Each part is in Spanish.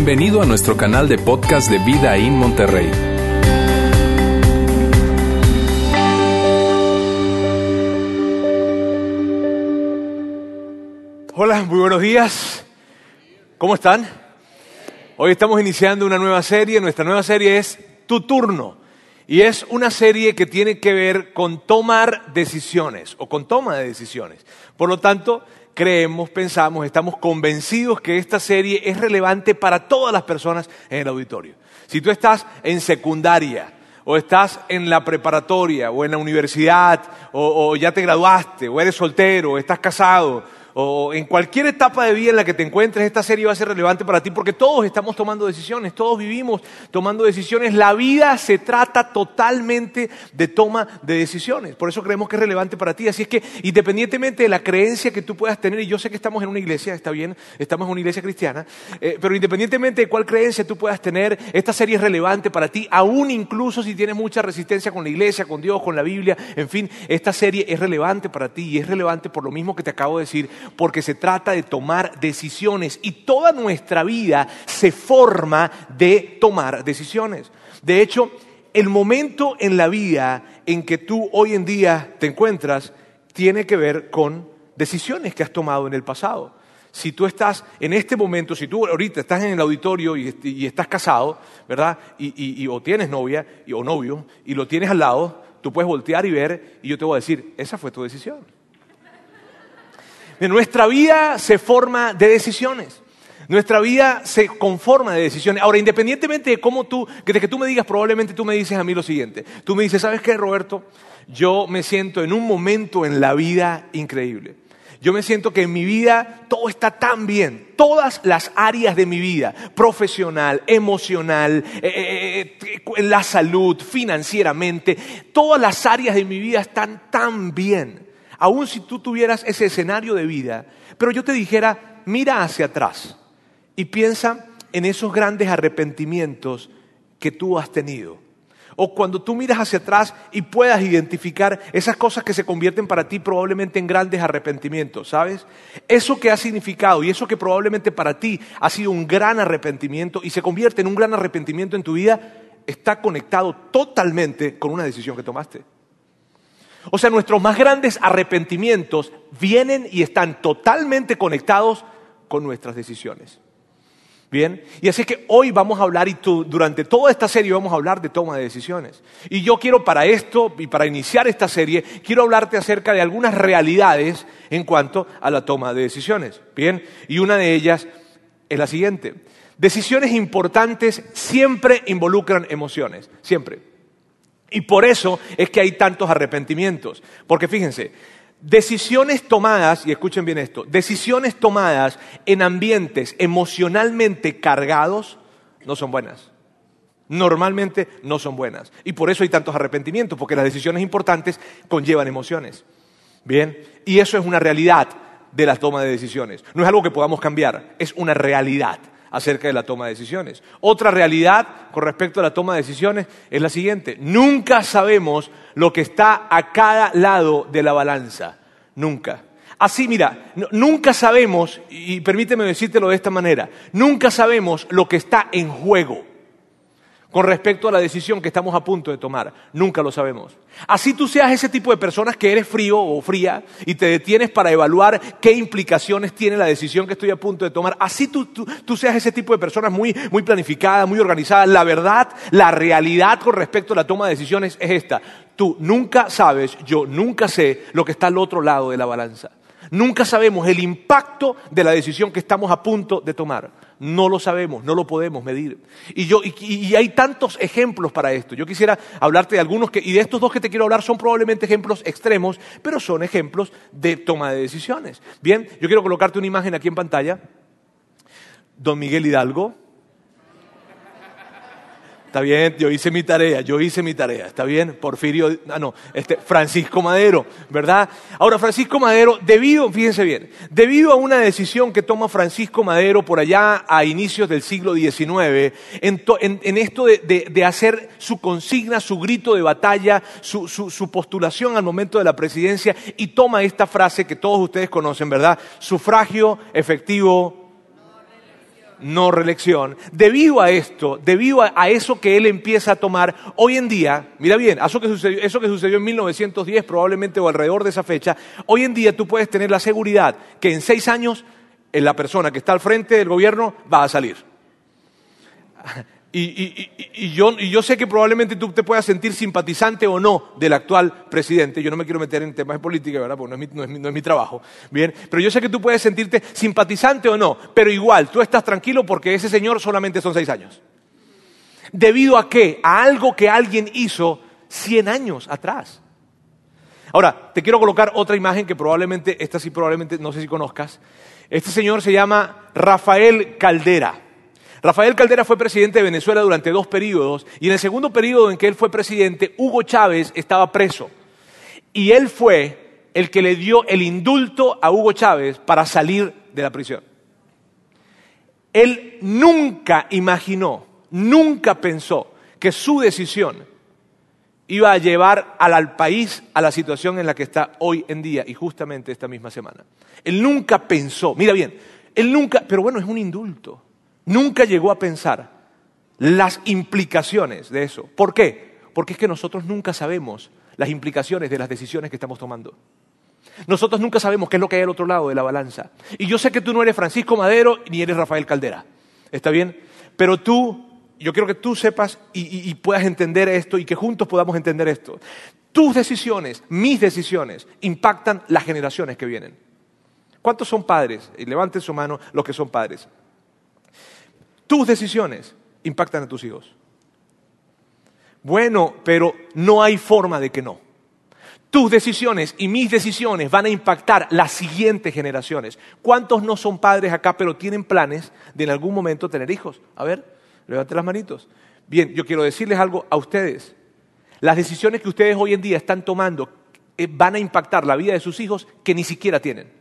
Bienvenido a nuestro canal de podcast de Vida en Monterrey. Hola, muy buenos días. ¿Cómo están? Hoy estamos iniciando una nueva serie. Nuestra nueva serie es Tu turno. Y es una serie que tiene que ver con tomar decisiones o con toma de decisiones. Por lo tanto, creemos, pensamos, estamos convencidos que esta serie es relevante para todas las personas en el auditorio. Si tú estás en secundaria, o estás en la preparatoria, o en la universidad, o, ya te graduaste, o eres soltero, o estás casado, o en cualquier etapa de vida en la que te encuentres, esta serie va a ser relevante para ti porque todos estamos tomando decisiones, todos vivimos tomando decisiones. La vida se trata totalmente de toma de decisiones. Por eso creemos que es relevante para ti. Así es que independientemente de la creencia que tú puedas tener, y yo sé que estamos en una iglesia, está bien, estamos en una iglesia cristiana, eh, pero independientemente de cuál creencia tú puedas tener, esta serie es relevante para ti, aún incluso si tienes mucha resistencia con la iglesia, con Dios, con la Biblia, en fin, esta serie es relevante para ti y es relevante por lo mismo que te acabo de decir porque se trata de tomar decisiones y toda nuestra vida se forma de tomar decisiones. De hecho, el momento en la vida en que tú hoy en día te encuentras tiene que ver con decisiones que has tomado en el pasado. Si tú estás en este momento, si tú ahorita estás en el auditorio y, estás casado, ¿verdad? Y, o tienes novia o novio y lo tienes al lado, tú puedes voltear y ver y yo te voy a decir, esa fue tu decisión. Nuestra vida se forma de decisiones. Nuestra vida se conforma de decisiones. Ahora, independientemente de cómo tú, de que tú me digas, probablemente tú me dices a mí lo siguiente. Tú me dices, ¿sabes qué, Roberto? Yo me siento en un momento en la vida increíble. Yo me siento que en mi vida todo está tan bien. Todas las áreas de mi vida, profesional, emocional, eh, eh, eh, la salud, financieramente, todas las áreas de mi vida están tan bien aun si tú tuvieras ese escenario de vida, pero yo te dijera, mira hacia atrás y piensa en esos grandes arrepentimientos que tú has tenido. O cuando tú miras hacia atrás y puedas identificar esas cosas que se convierten para ti probablemente en grandes arrepentimientos, ¿sabes? Eso que ha significado y eso que probablemente para ti ha sido un gran arrepentimiento y se convierte en un gran arrepentimiento en tu vida, está conectado totalmente con una decisión que tomaste. O sea, nuestros más grandes arrepentimientos vienen y están totalmente conectados con nuestras decisiones. Bien, y así que hoy vamos a hablar y durante toda esta serie vamos a hablar de toma de decisiones. Y yo quiero para esto y para iniciar esta serie, quiero hablarte acerca de algunas realidades en cuanto a la toma de decisiones. Bien, y una de ellas es la siguiente. Decisiones importantes siempre involucran emociones, siempre. Y por eso es que hay tantos arrepentimientos. Porque fíjense, decisiones tomadas, y escuchen bien esto, decisiones tomadas en ambientes emocionalmente cargados no son buenas. Normalmente no son buenas. Y por eso hay tantos arrepentimientos, porque las decisiones importantes conllevan emociones. Bien, y eso es una realidad de la toma de decisiones. No es algo que podamos cambiar, es una realidad acerca de la toma de decisiones. Otra realidad con respecto a la toma de decisiones es la siguiente. Nunca sabemos lo que está a cada lado de la balanza. Nunca. Así, mira, nunca sabemos, y permíteme decírtelo de esta manera, nunca sabemos lo que está en juego con respecto a la decisión que estamos a punto de tomar. Nunca lo sabemos. Así tú seas ese tipo de personas que eres frío o fría y te detienes para evaluar qué implicaciones tiene la decisión que estoy a punto de tomar. Así tú, seas ese tipo de personas muy, muy planificadas, muy organizadas. La verdad, la realidad con respecto a la toma de decisiones es esta. Tú nunca sabes, yo nunca sé lo que está al otro lado de la balanza. Nunca sabemos el impacto de la decisión que estamos a punto de tomar. No lo sabemos, no lo podemos medir. Y, hay tantos ejemplos para esto. Yo quisiera hablarte de algunos que, y de estos dos que te quiero hablar son probablemente ejemplos extremos, pero son ejemplos de toma de decisiones. Bien, yo quiero colocarte una imagen aquí en pantalla. Don Miguel Hidalgo, Está bien, yo hice mi tarea, yo hice mi tarea, está bien, Porfirio, ah no, este, Francisco Madero, ¿verdad? Ahora, Francisco Madero, debido, fíjense bien, debido a una decisión que toma Francisco Madero por allá a inicios del siglo XIX, en, esto de, hacer su consigna, su grito de batalla, su, postulación al momento de la presidencia, y toma esta frase que todos ustedes conocen, ¿verdad? Sufragio efectivo no reelección, debido a esto, debido a, eso que él empieza a tomar hoy en día, mira bien, eso que, sucedió, eso que sucedió en 1910 probablemente o alrededor de esa fecha, hoy en día tú puedes tener la seguridad que en seis años la persona que está al frente del gobierno va a salir. Y, yo, sé que probablemente tú te puedas sentir simpatizante o no del actual presidente. Yo no me quiero meter en temas de política, ¿verdad? Porque no es, mi, trabajo. Bien, pero yo sé que tú puedes sentirte simpatizante o no, pero igual, tú estás tranquilo porque ese señor solamente son seis años. ¿Debido a qué? A algo que alguien hizo cien años atrás. Ahora, te quiero colocar otra imagen que probablemente, esta sí probablemente, no sé si conozcas. Este señor se llama Rafael Caldera. Rafael Caldera fue presidente de Venezuela durante dos periodos y en el segundo periodo en que él fue presidente, Hugo Chávez estaba preso. Y él fue el que le dio el indulto a Hugo Chávez para salir de la prisión. Él nunca imaginó, nunca pensó que su decisión iba a llevar al, país a la situación en la que está hoy en día y justamente esta misma semana. Él nunca pensó, mira bien, él nunca, pero bueno, es un indulto nunca llegó a pensar las implicaciones de eso. ¿Por qué? Porque es que nosotros nunca sabemos las implicaciones de las decisiones que estamos tomando. Nosotros nunca sabemos qué es lo que hay al otro lado de la balanza. Y yo sé que tú no eres Francisco Madero ni eres Rafael Caldera. ¿Está bien? Pero tú, yo quiero que tú sepas y, puedas entender esto y que juntos podamos entender esto. Tus decisiones, mis decisiones, impactan las generaciones que vienen. ¿Cuántos son padres? Y levanten su mano los que son padres. Tus decisiones impactan a tus hijos. Bueno, pero no hay forma de que no. Tus decisiones y mis decisiones van a impactar las siguientes generaciones. ¿Cuántos no son padres acá, pero tienen planes de en algún momento tener hijos? A ver, levanten las manitos. Bien, yo quiero decirles algo a ustedes. Las decisiones que ustedes hoy en día están tomando eh, van a impactar la vida de sus hijos que ni siquiera tienen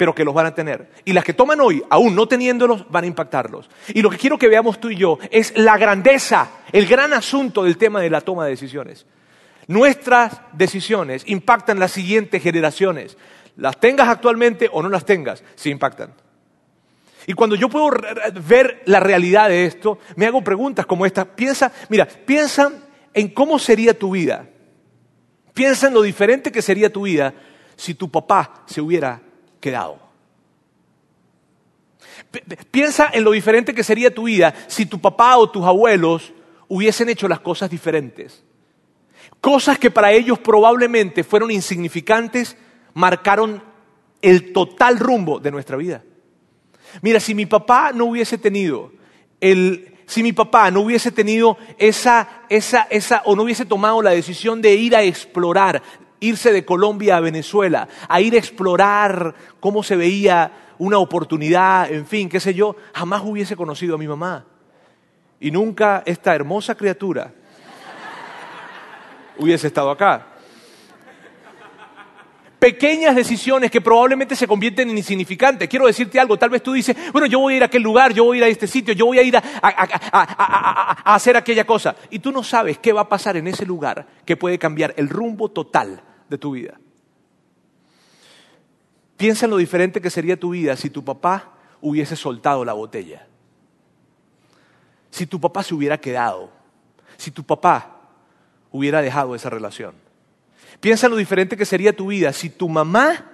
pero que los van a tener. Y las que toman hoy, aún no teniéndolos, van a impactarlos. Y lo que quiero que veamos tú y yo es la grandeza, el gran asunto del tema de la toma de decisiones. Nuestras decisiones impactan las siguientes generaciones. Las tengas actualmente o no las tengas, sí impactan. Y cuando yo puedo ver la realidad de esto, me hago preguntas como esta. Piensa, mira, piensa en cómo sería tu vida. Piensa en lo diferente que sería tu vida si tu papá se hubiera quedado. Piensa en lo diferente que sería tu vida si tu papá o tus abuelos hubiesen hecho las cosas diferentes. Cosas que para ellos probablemente fueron insignificantes, marcaron el total rumbo de nuestra vida. Mira, si mi papá no hubiese tenido el, si mi papá no hubiese tenido esa, esa, esa, o no hubiese tomado la decisión de ir a explorar, irse de Colombia a Venezuela, a ir a explorar cómo se veía una oportunidad, en fin, qué sé yo, jamás hubiese conocido a mi mamá. Y nunca esta hermosa criatura hubiese estado acá pequeñas decisiones que probablemente se convierten en insignificantes. Quiero decirte algo, tal vez tú dices, bueno, yo voy a ir a aquel lugar, yo voy a ir a este sitio, yo voy a ir a, hacer aquella cosa. Y tú no sabes qué va a pasar en ese lugar que puede cambiar el rumbo total de tu vida. Piensa en lo diferente que sería tu vida si tu papá hubiese soltado la botella. Si tu papá se hubiera quedado. Si tu papá hubiera dejado esa relación Piensa en lo diferente que sería tu vida si tu mamá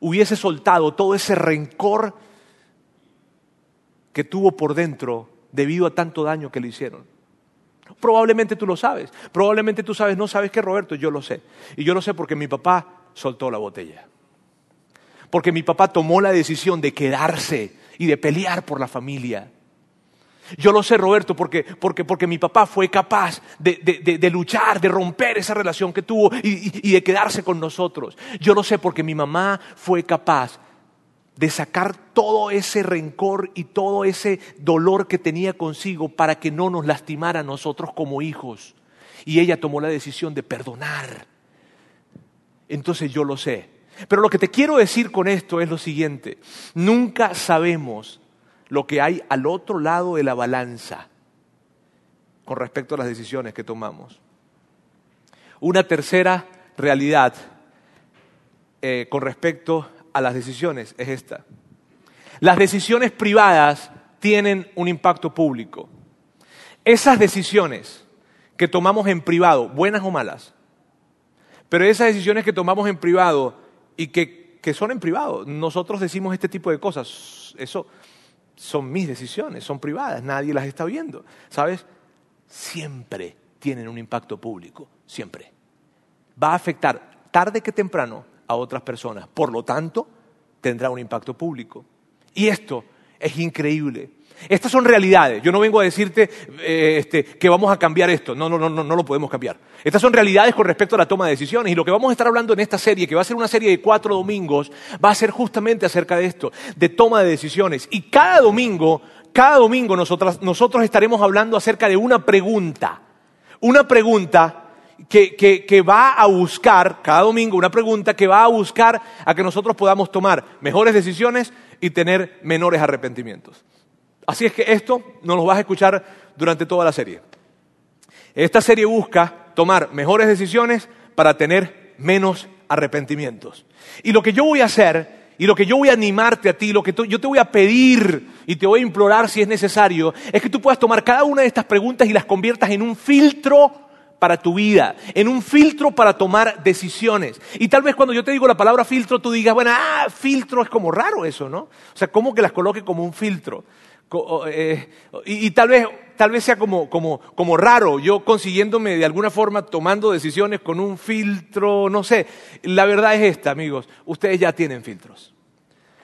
hubiese soltado todo ese rencor que tuvo por dentro debido a tanto daño que le hicieron. Probablemente tú lo sabes, probablemente tú sabes, no sabes qué Roberto, yo lo sé. Y yo lo sé porque mi papá soltó la botella. Porque mi papá tomó la decisión de quedarse y de pelear por la familia. Yo lo sé, Roberto, porque, porque, porque mi papá fue capaz de, luchar, de romper esa relación que tuvo y, y de quedarse con nosotros. Yo lo sé porque mi mamá fue capaz de sacar todo ese rencor y todo ese dolor que tenía consigo para que no nos lastimara a nosotros como hijos. Y ella tomó la decisión de perdonar. Entonces yo lo sé. Pero lo que te quiero decir con esto es lo siguiente. Nunca sabemos lo que hay al otro lado de la balanza con respecto a las decisiones que tomamos. Una tercera realidad eh, con respecto a las decisiones es esta. Las decisiones privadas tienen un impacto público. Esas decisiones que tomamos en privado, buenas o malas, pero esas decisiones que tomamos en privado y que, que son en privado, nosotros decimos este tipo de cosas, eso son mis decisiones, son privadas, nadie las está viendo, ¿sabes? Siempre tienen un impacto público, siempre. Va a afectar tarde que temprano a otras personas, por lo tanto, tendrá un impacto público. Y esto es increíble. Estas son realidades. Yo no vengo a decirte eh, este, que vamos a cambiar esto. No, no, no, no, no lo podemos cambiar. Estas son realidades con respecto a la toma de decisiones. Y lo que vamos a estar hablando en esta serie, que va a ser una serie de cuatro domingos, va a ser justamente acerca de esto, de toma de decisiones. Y cada domingo, cada domingo nosotros, nosotros estaremos hablando acerca de una pregunta. Una pregunta que, va a buscar, cada domingo, una pregunta que va a buscar a que nosotros podamos tomar mejores decisiones y tener menores arrepentimientos. Así es que esto nos lo vas a escuchar durante toda la serie. Esta serie busca tomar mejores decisiones para tener menos arrepentimientos. Y lo que yo voy a hacer y lo que yo voy a animarte a ti, lo que yo te voy a pedir y te voy a implorar si es necesario, es que tú puedas tomar cada una de estas preguntas y las conviertas en un filtro para tu vida, en un filtro para tomar decisiones. Y tal vez cuando yo te digo la palabra filtro, tú digas, bueno, ah, filtro es como raro eso, ¿no? O sea, ¿cómo que las coloque como un filtro? Eh, y, tal, vez, tal vez sea como, como, como raro, yo consiguiéndome de alguna forma tomando decisiones con un filtro, no sé. La verdad es esta, amigos, ustedes ya tienen filtros.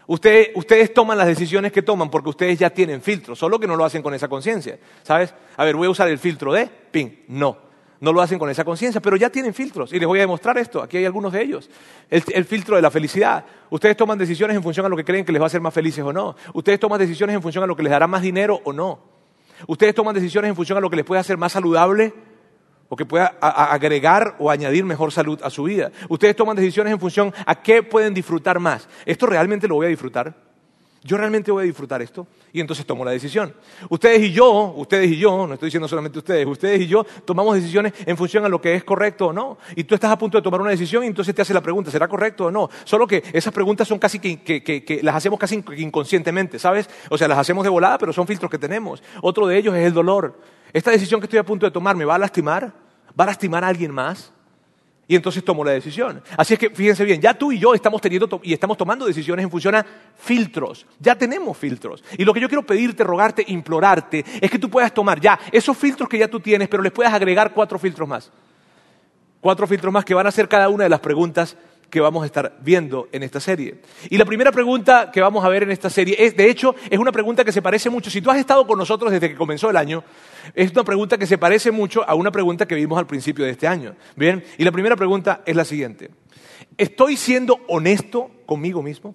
Ustedes, ustedes, toman las decisiones que toman porque ustedes ya tienen filtros, solo que no lo hacen con esa conciencia. ¿Sabes? A ver, voy a usar el filtro de ping. No. No lo hacen con esa conciencia, pero ya tienen filtros. Y les voy a demostrar esto. Aquí hay algunos de ellos. El, filtro de la felicidad. Ustedes toman decisiones en función a lo que creen que les va a hacer más felices o no. Ustedes toman decisiones en función a lo que les dará más dinero o no. Ustedes toman decisiones en función a lo que les puede hacer más saludable o que pueda agregar o añadir mejor salud a su vida. Ustedes toman decisiones en función a qué pueden disfrutar más. ¿Esto realmente lo voy a disfrutar? Yo realmente voy a disfrutar esto y entonces tomo la decisión. Ustedes y yo, ustedes y yo, no estoy diciendo solamente ustedes, ustedes y yo tomamos decisiones en función a lo que es correcto o no. Y tú estás a punto de tomar una decisión y entonces te hace la pregunta, ¿será correcto o no? Solo que esas preguntas son casi que, las hacemos casi inconscientemente, ¿sabes? O sea, las hacemos de volada, pero son filtros que tenemos. Otro de ellos es el dolor. ¿Esta decisión que estoy a punto de tomar me va a lastimar? ¿Va a lastimar a alguien más? Y entonces tomo la decisión. Así es que fíjense bien, ya tú y yo estamos teniendo y estamos tomando decisiones en función a filtros. Ya tenemos filtros. Y lo que yo quiero pedirte, rogarte, implorarte, es que tú puedas tomar ya esos filtros que ya tú tienes, pero les puedas agregar cuatro filtros más. Cuatro filtros más que van a ser cada una de las preguntas que vamos a estar viendo en esta serie. Y la primera pregunta que vamos a ver en esta serie es, de hecho, es una pregunta que se parece mucho. Si tú has estado con nosotros desde que comenzó el año, es una pregunta que se parece mucho a una pregunta que vimos al principio de este año. Bien, y la primera pregunta es la siguiente. ¿Estoy siendo honesto conmigo mismo?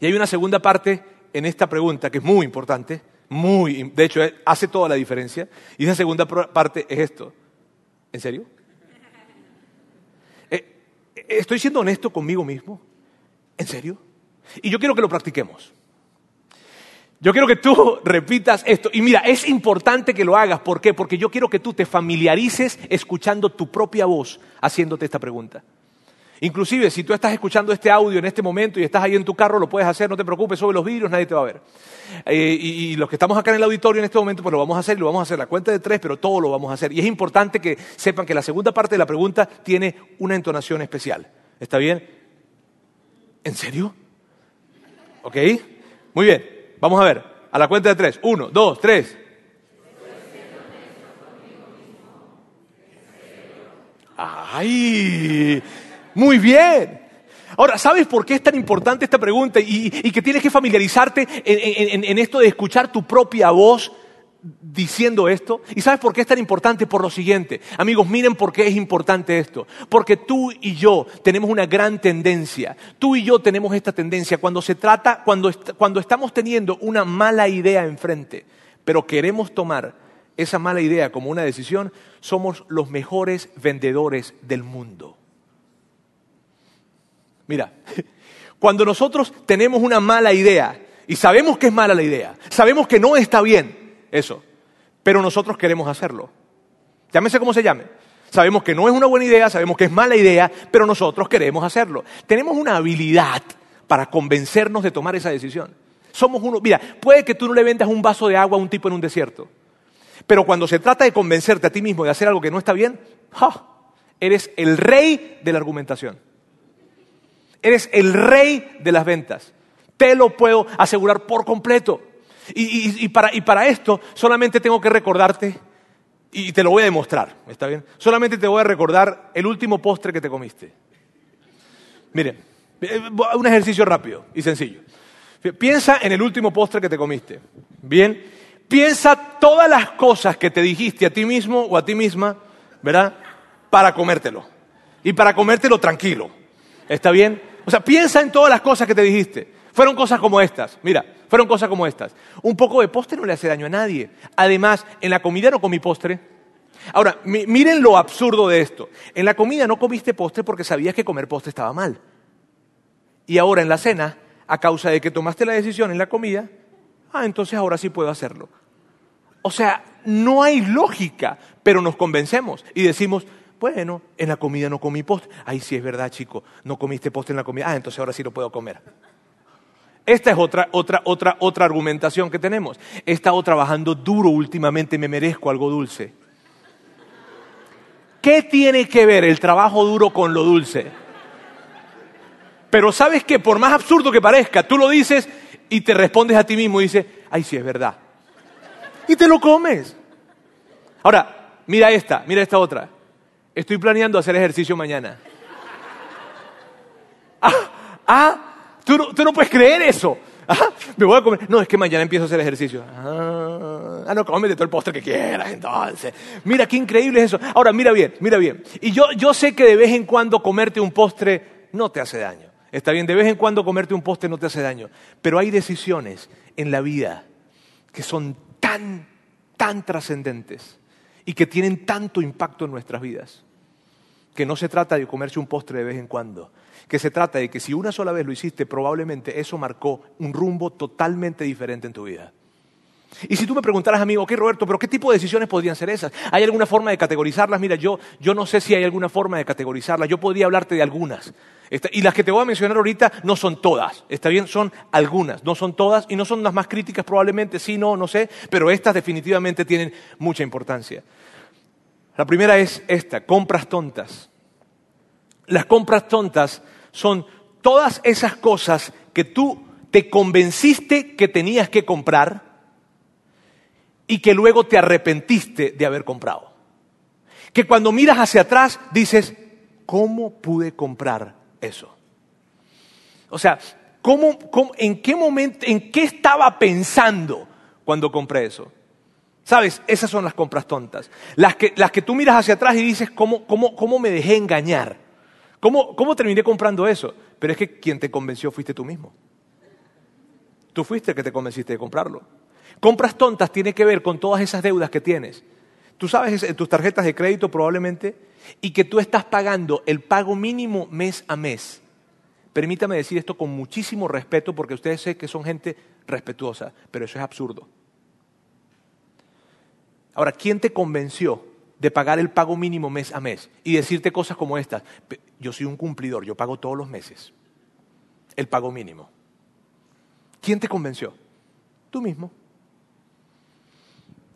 Y hay una segunda parte en esta pregunta que es muy importante, muy, de hecho, hace toda la diferencia. Y esa segunda parte es esto. ¿En serio? ¿Estoy siendo honesto conmigo mismo? ¿En serio? Y yo quiero que lo practiquemos. Yo quiero que tú repitas esto. Y mira, es importante que lo hagas. ¿Por qué? Porque yo quiero que tú te familiarices escuchando tu propia voz haciéndote esta pregunta. Inclusive, si tú estás escuchando este audio en este momento y estás ahí en tu carro, lo puedes hacer, no te preocupes, sobre los vídeos nadie te va a ver. Eh, y, los que estamos acá en el auditorio en este momento, pues lo vamos a hacer, lo vamos a hacer la cuenta de tres, pero todo lo vamos a hacer. Y es importante que sepan que la segunda parte de la pregunta tiene una entonación especial. ¿Está bien? ¿En serio? ¿Ok? Muy bien, vamos a ver. A la cuenta de tres. Uno, dos, tres. ¡Ay! Muy bien. Ahora, ¿sabes por qué es tan importante esta pregunta y, que tienes que familiarizarte en, esto de escuchar tu propia voz diciendo esto? ¿Y sabes por qué es tan importante? Por lo siguiente. Amigos, miren por qué es importante esto. Porque tú y yo tenemos una gran tendencia. Tú y yo tenemos esta tendencia cuando se trata, cuando, estamos teniendo una mala idea enfrente, pero queremos tomar esa mala idea como una decisión, somos los mejores vendedores del mundo. Mira, cuando nosotros tenemos una mala idea y sabemos que es mala la idea, sabemos que no está bien eso, pero nosotros queremos hacerlo. Llámese como se llame. Sabemos que no es una buena idea, sabemos que es mala idea, pero nosotros queremos hacerlo. Tenemos una habilidad para convencernos de tomar esa decisión. Somos uno, mira, puede que tú no le vendas un vaso de agua a un tipo en un desierto, pero cuando se trata de convencerte a ti mismo de hacer algo que no está bien, ¡ja! eres el rey de la argumentación. Eres el rey de las ventas. Te lo puedo asegurar por completo. Y, para, para esto solamente tengo que recordarte, y te lo voy a demostrar, ¿está bien? Solamente te voy a recordar el último postre que te comiste. Miren, eh, un ejercicio rápido y sencillo. Piensa en el último postre que te comiste. Bien, piensa todas las cosas que te dijiste a ti mismo o a ti misma, ¿verdad? Para comértelo. Y para comértelo tranquilo. ¿Está bien? O sea, piensa en todas las cosas que te dijiste. Fueron cosas como estas. Mira, fueron cosas como estas. Un poco de postre no le hace daño a nadie. Además, en la comida no comí postre. Ahora, miren lo absurdo de esto. En la comida no comiste postre porque sabías que comer postre estaba mal. Y ahora en la cena, a causa de que tomaste la decisión en la comida, ah, entonces ahora sí puedo hacerlo. O sea, no hay lógica, pero nos convencemos y decimos, bueno, en la comida no comí postre. Ay, sí es verdad, chico, no comiste postre en la comida. Ah, entonces ahora sí lo puedo comer. Esta es otra, otra, otra, otra argumentación que tenemos. He estado trabajando duro últimamente, me merezco algo dulce. ¿Qué tiene que ver el trabajo duro con lo dulce? Pero sabes que por más absurdo que parezca, tú lo dices y te respondes a ti mismo y dices, ay, sí es verdad. Y te lo comes. Ahora, mira esta, mira esta otra. Estoy planeando hacer ejercicio mañana. Ah, ah tú, no, tú no puedes creer eso. Ah, me voy a comer. No, es que mañana empiezo a hacer ejercicio. Ah, ah no, cómete todo el postre que quieras, entonces. Mira, qué increíble es eso. Ahora, mira bien, mira bien. Y yo, yo sé que de vez en cuando comerte un postre no te hace daño. Está bien, de vez en cuando comerte un postre no te hace daño. Pero hay decisiones en la vida que son tan, tan trascendentes y que tienen tanto impacto en nuestras vidas que no se trata de comerse un postre de vez en cuando, que se trata de que si una sola vez lo hiciste, probablemente eso marcó un rumbo totalmente diferente en tu vida. Y si tú me preguntaras a mí, ok Roberto, pero ¿qué tipo de decisiones podrían ser esas? ¿Hay alguna forma de categorizarlas? Mira, yo, yo no sé si hay alguna forma de categorizarlas, yo podría hablarte de algunas. Y las que te voy a mencionar ahorita no son todas, está bien, son algunas, no son todas y no son las más críticas probablemente, sí, no, no sé, pero estas definitivamente tienen mucha importancia. La primera es esta, compras tontas. Las compras tontas son todas esas cosas que tú te convenciste que tenías que comprar y que luego te arrepentiste de haber comprado. Que cuando miras hacia atrás dices, ¿cómo pude comprar eso. O sea, en qué momento, en qué estaba pensando cuando compré eso? ¿Sabes? Esas son las compras tontas. Las que, las que tú miras hacia atrás y dices, ¿cómo, cómo, cómo me dejé engañar? ¿Cómo, ¿Cómo terminé comprando eso? Pero es que quien te convenció fuiste tú mismo. Tú fuiste el que te convenciste de comprarlo. Compras tontas tiene que ver con todas esas deudas que tienes. Tú sabes tus tarjetas de crédito probablemente y que tú estás pagando el pago mínimo mes a mes. Permítame decir esto con muchísimo respeto porque ustedes sé que son gente respetuosa, pero eso es absurdo. Ahora, ¿quién te convenció de pagar el pago mínimo mes a mes y decirte cosas como estas? Yo soy un cumplidor, yo pago todos los meses el pago mínimo. ¿Quién te convenció? Tú mismo.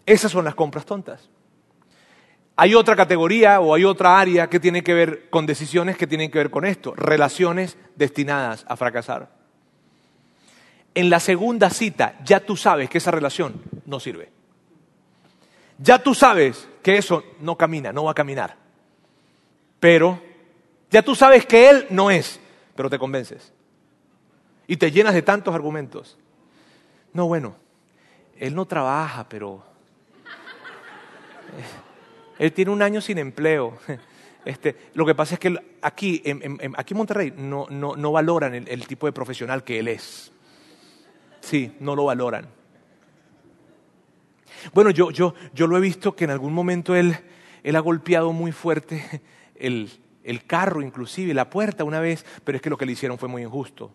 Esas son las compras tontas. Hay otra categoría o hay otra área que tiene que ver con decisiones que tienen que ver con esto, relaciones destinadas a fracasar. En la segunda cita ya tú sabes que esa relación no sirve. Ya tú sabes que eso no camina, no va a caminar. Pero ya tú sabes que él no es, pero te convences. Y te llenas de tantos argumentos. No, bueno, él no trabaja, pero él tiene un año sin empleo. Este, lo que pasa es que aquí en, aquí en Monterrey no, no, valoran el, tipo de profesional que él es. Sí, no lo valoran. Bueno, yo, yo, yo lo he visto que en algún momento él, él ha golpeado muy fuerte el, el carro, inclusive, la puerta una vez, pero es que lo que le hicieron fue muy injusto.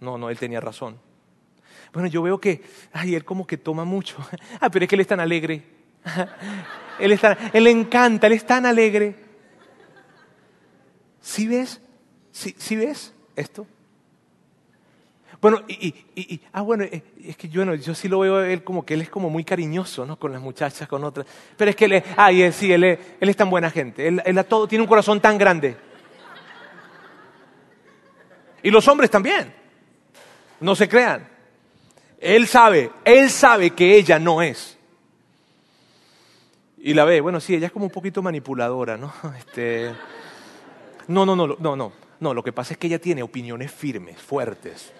No, no, él tenía razón. Bueno, yo veo que, ay, él como que toma mucho. Ah, pero es que él es tan alegre. Él, él le encanta, él es tan alegre. ¿Sí ves? ¿Sí, ves esto? Bueno, y, y- ah, bueno, eh, es que yo, no, yo sí lo veo a él como que él es como muy cariñoso, ¿no? Con las muchachas, con otras. Pero es que él es, ay, él, sí, él es, él es tan buena gente. Él, él a todo, tiene un corazón tan grande. Y los hombres también. No se crean. Él sabe, él sabe que ella no es. Y la ve, bueno, sí, ella es como un poquito manipuladora, ¿no? Este, no, no, no, no, no, no, lo que pasa es que ella tiene opiniones firmes, fuertes.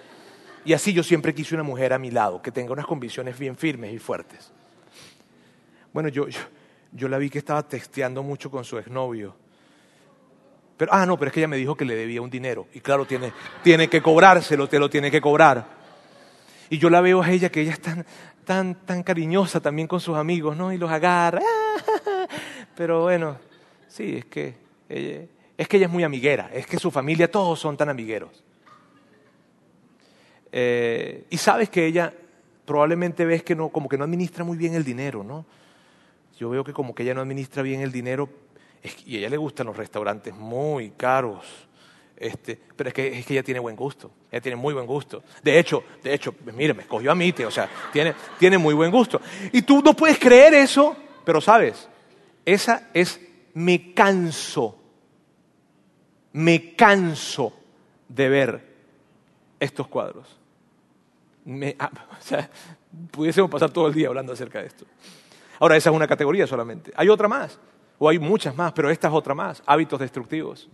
Y así yo siempre quise una mujer a mi lado, que tenga unas convicciones bien firmes y fuertes. Bueno, yo, yo, yo la vi que estaba texteando mucho con su exnovio. Pero, ah, no, pero es que ella me dijo que le debía un dinero. Y claro, tiene, tiene que cobrárselo, te lo tiene que cobrar. Y yo la veo a ella que ella es tan, tan, tan cariñosa también con sus amigos, ¿no? Y los agarra. Pero bueno, sí, es que es que ella es muy amiguera. Es que su familia, todos son tan amigueros. Eh, y sabes que ella probablemente ves que no, como que no administra muy bien el dinero, ¿no? Yo veo que como que ella no administra bien el dinero y a ella le gustan los restaurantes muy caros. Este, pero es que, es que ella tiene buen gusto, ella tiene muy buen gusto. De hecho, de hecho, mire, me escogió a mí, o sea, tiene, tiene muy buen gusto. Y tú no puedes creer eso, pero sabes, esa es, me canso, me canso de ver estos cuadros. Ah, o sea, pudiésemos pasar todo el día hablando acerca de esto. Ahora, esa es una categoría solamente. Hay otra más, o hay muchas más, pero esta es otra más, hábitos destructivos.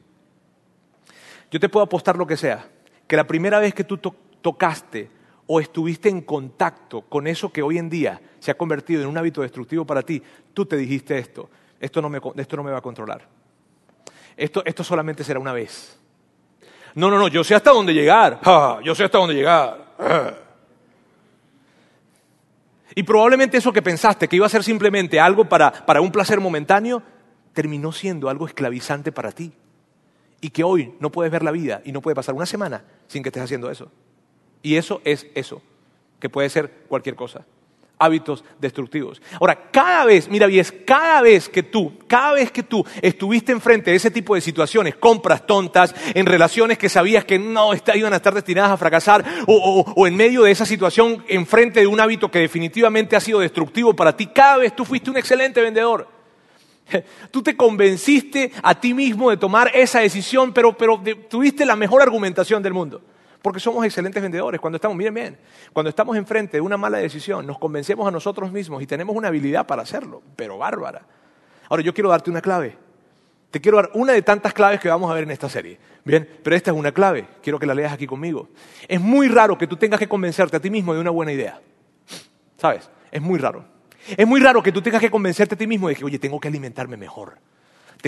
Yo te puedo apostar lo que sea, que la primera vez que tú to- tocaste o estuviste en contacto con eso que hoy en día se ha convertido en un hábito destructivo para ti, tú te dijiste esto, esto no me, esto no me va a controlar. Esto, esto solamente será una vez. No, no, no, yo sé hasta dónde llegar. Yo sé hasta dónde llegar. Y probablemente eso que pensaste que iba a ser simplemente algo para, para un placer momentáneo, terminó siendo algo esclavizante para ti. Y que hoy no puedes ver la vida y no puede pasar una semana sin que estés haciendo eso. Y eso es eso, que puede ser cualquier cosa. Hábitos destructivos. Ahora, cada vez, mira bien, cada vez que tú, cada vez que tú estuviste enfrente de ese tipo de situaciones, compras tontas, en relaciones que sabías que no iban a estar destinadas a fracasar, o, o- o en medio de esa situación, enfrente de un hábito que definitivamente ha sido destructivo para ti, cada vez tú fuiste un excelente vendedor. Tú te convenciste a ti mismo de tomar esa decisión, pero, pero tuviste la mejor argumentación del mundo. Porque somos excelentes vendedores. Cuando estamos, miren bien, cuando estamos enfrente de una mala decisión, nos convencemos a nosotros mismos y tenemos una habilidad para hacerlo, pero bárbara. Ahora yo quiero darte una clave. Te quiero dar una de tantas claves que vamos a ver en esta serie. Bien, pero esta es una clave. Quiero que la leas aquí conmigo. Es muy raro que tú tengas que convencerte a ti mismo de una buena idea. ¿Sabes? Es muy raro. Es muy raro que tú tengas que convencerte a ti mismo de que, oye, tengo que alimentarme mejor.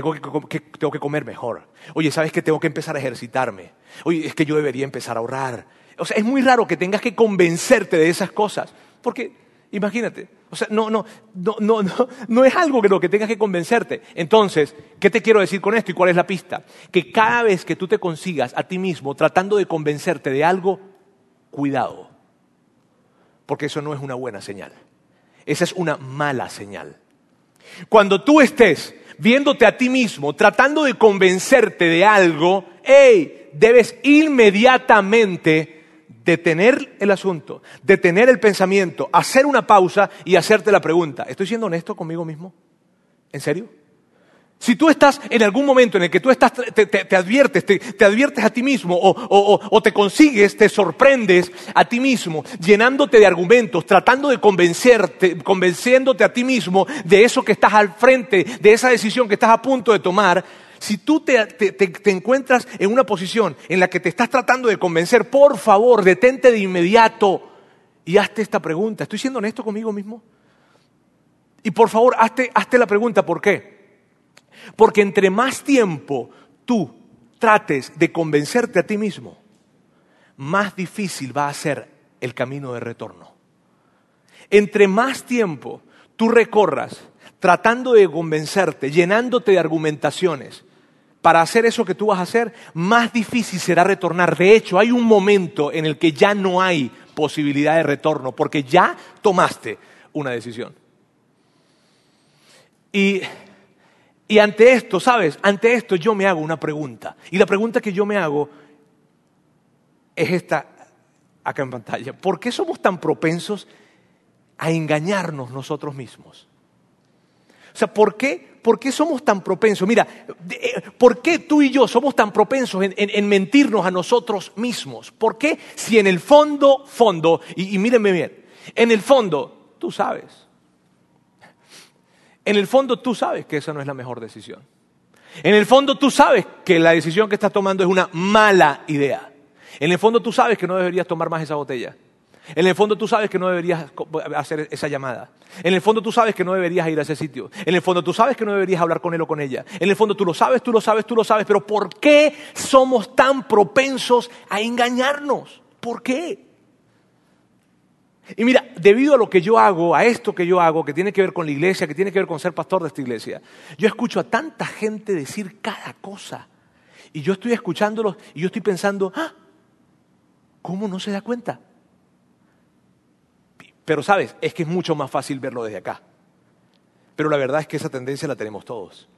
Tengo que, comer mejor. Oye, ¿sabes que tengo que empezar a ejercitarme? Oye, es que yo debería empezar a ahorrar. O sea, es muy raro que tengas que convencerte de esas cosas. Porque, imagínate, o sea, no, no, no, no, no, no es algo que lo que tengas que convencerte. Entonces, ¿qué te quiero decir con esto y cuál es la pista? Que cada vez que tú te consigas a ti mismo tratando de convencerte de algo, cuidado. Porque eso no es una buena señal. Esa es una mala señal. Cuando tú estés viéndote a ti mismo, tratando de convencerte de algo, hey, debes inmediatamente detener el asunto, detener el pensamiento, hacer una pausa y hacerte la pregunta, ¿estoy siendo honesto conmigo mismo? ¿En serio? Si tú estás en algún momento en el que tú estás, te, te- te adviertes, te, te adviertes a ti mismo o, te consigues, te sorprendes a ti mismo, llenándote de argumentos, tratando de convencerte, convenciéndote a ti mismo de eso que estás al frente, de esa decisión que estás a punto de tomar, si tú te- te encuentras en una posición en la que te estás tratando de convencer, por favor, detente de inmediato y hazte esta pregunta. ¿Estoy siendo honesto conmigo mismo? Y por favor, hazte, hazte la pregunta, ¿por qué? Porque entre más tiempo tú trates de convencerte a ti mismo, más difícil va a ser el camino de retorno. Entre más tiempo tú recorras tratando de convencerte, llenándote de argumentaciones, para hacer eso que tú vas a hacer, más difícil será retornar. De hecho, hay un momento en el que ya no hay posibilidad de retorno, porque ya tomaste una decisión. Y y ante esto, ¿sabes? Ante esto yo me hago una pregunta. Y la pregunta que yo me hago es esta. acá en pantalla. ¿Por qué somos tan propensos a engañarnos nosotros mismos? O sea, ¿por qué, por qué somos tan propensos? Mira, eh, ¿por qué tú y yo somos tan propensos en, mentirnos a nosotros mismos? ¿Por qué si en el fondo, fondo, y, y mírenme bien, en el fondo, tú sabes, en el fondo tú sabes que esa no es la mejor decisión. En el fondo tú sabes que la decisión que estás tomando es una mala idea. En el fondo tú sabes que no deberías tomar más esa botella. En el fondo tú sabes que no deberías hacer esa llamada. En el fondo tú sabes que no deberías ir a ese sitio. En el fondo tú sabes que no deberías hablar con él o con ella. En el fondo tú lo sabes, tú lo sabes, tú lo sabes. Pero ¿por qué somos tan propensos a engañarnos? ¿Por qué? Y mira, debido a lo que yo hago, a esto que yo hago, que tiene que ver con la iglesia, que tiene que ver con ser pastor de esta iglesia, yo escucho a tanta gente decir cada cosa. Y yo estoy escuchándolos y yo estoy pensando, ah, ¿cómo no se da cuenta? Pero sabes, es que es mucho más fácil verlo desde acá. Pero la verdad es que esa tendencia la tenemos todos.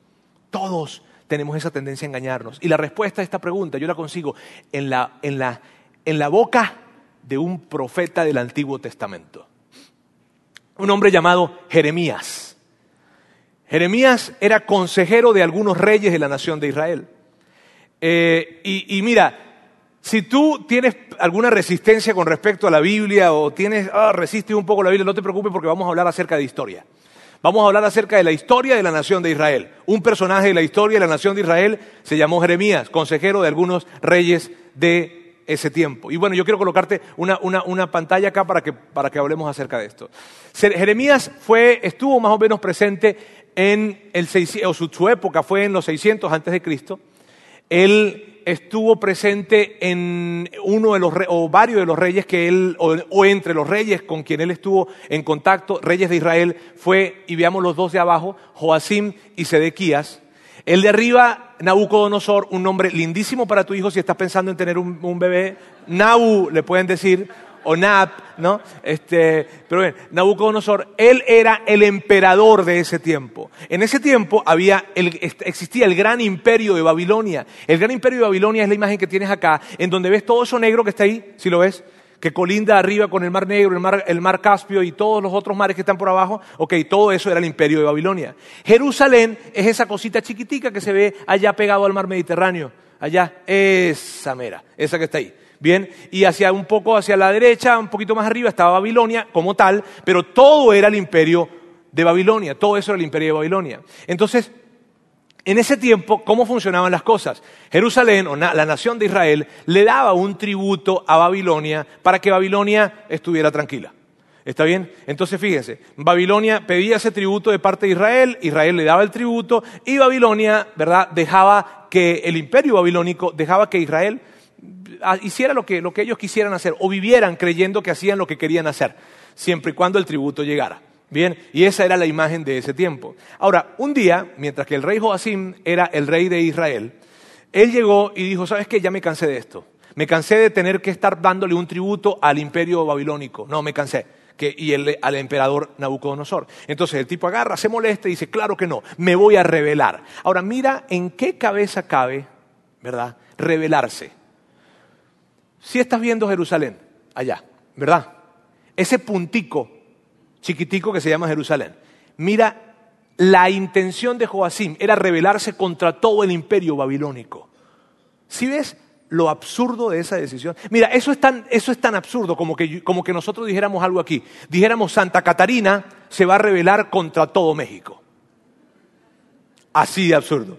Todos tenemos esa tendencia a engañarnos. Y la respuesta a esta pregunta yo la consigo en la, en la, en la boca de un profeta del Antiguo Testamento. Un hombre llamado Jeremías. Jeremías era consejero de algunos reyes de la nación de Israel. Eh, y mira, si tú tienes alguna resistencia con respecto a la Biblia o tienes, ah, resiste un poco la Biblia, no te preocupes porque vamos a hablar acerca de historia. Vamos a hablar acerca de la historia de la nación de Israel. Un personaje de la historia de la nación de Israel se llamó Jeremías, consejero de algunos reyes de ese tiempo. Y bueno, yo quiero colocarte una, una, pantalla acá para que, para que hablemos acerca de esto. Jeremías fue, estuvo más o menos presente en el, o su, época fue en los 600 antes de Cristo. Él estuvo presente en uno de los o varios de los reyes que él o, entre los reyes con quien él estuvo en contacto, reyes de Israel, fue y veamos los dos de abajo, Joacim y Sedequías. El de arriba, Nabucodonosor, un nombre lindísimo para tu hijo si estás pensando en tener un, bebé. Nabu le pueden decir o Nab, ¿no? Este, pero bien, Nabucodonosor, él era el emperador de ese tiempo. En ese tiempo había existía el gran imperio de Babilonia. El gran imperio de Babilonia es la imagen que tienes acá, en donde ves todo eso negro que está ahí, si lo ves, que colinda arriba con el mar negro, el mar, Caspio y todos los otros mares que están por abajo. Ok, todo eso era el imperio de Babilonia. Jerusalén es esa cosita chiquitica que se ve allá pegado al mar Mediterráneo. Allá, esa mera, esa que está ahí. Bien, y hacia un poco hacia la derecha, un poquito más arriba, estaba Babilonia como tal, pero todo era el imperio de Babilonia, todo eso era el imperio de Babilonia. Entonces, en ese tiempo, ¿cómo funcionaban las cosas? Jerusalén, o la nación de Israel, le daba un tributo a Babilonia para que Babilonia estuviera tranquila. ¿Está bien? Entonces fíjense, Babilonia pedía ese tributo de parte de Israel, Israel le daba el tributo y Babilonia, ¿verdad? Dejaba que el imperio babilónico dejaba que Israel hiciera lo que, lo que ellos quisieran hacer o vivieran creyendo que hacían lo que querían hacer, siempre y cuando el tributo llegara. Bien, y esa era la imagen de ese tiempo. Ahora, un día, mientras que el rey Joacim era el rey de Israel, él llegó y dijo, ¿sabes qué? Ya me cansé de esto. Me cansé de tener que estar dándole un tributo al imperio babilónico. No, me cansé. Que, y al emperador Nabucodonosor. Entonces el tipo agarra, se molesta y dice, claro que no, me voy a rebelar. Ahora mira en qué cabeza cabe, ¿verdad? Rebelarse. Si estás viendo Jerusalén, allá, ¿verdad? Ese puntico chiquitico que se llama Jerusalén. Mira, la intención de Joacim era rebelarse contra todo el imperio babilónico. ¿Sí ves lo absurdo de esa decisión? Mira, eso es tan, eso es tan absurdo como que, como que nosotros dijéramos algo aquí. Dijéramos, Santa Catarina se va a rebelar contra todo México. Así de absurdo.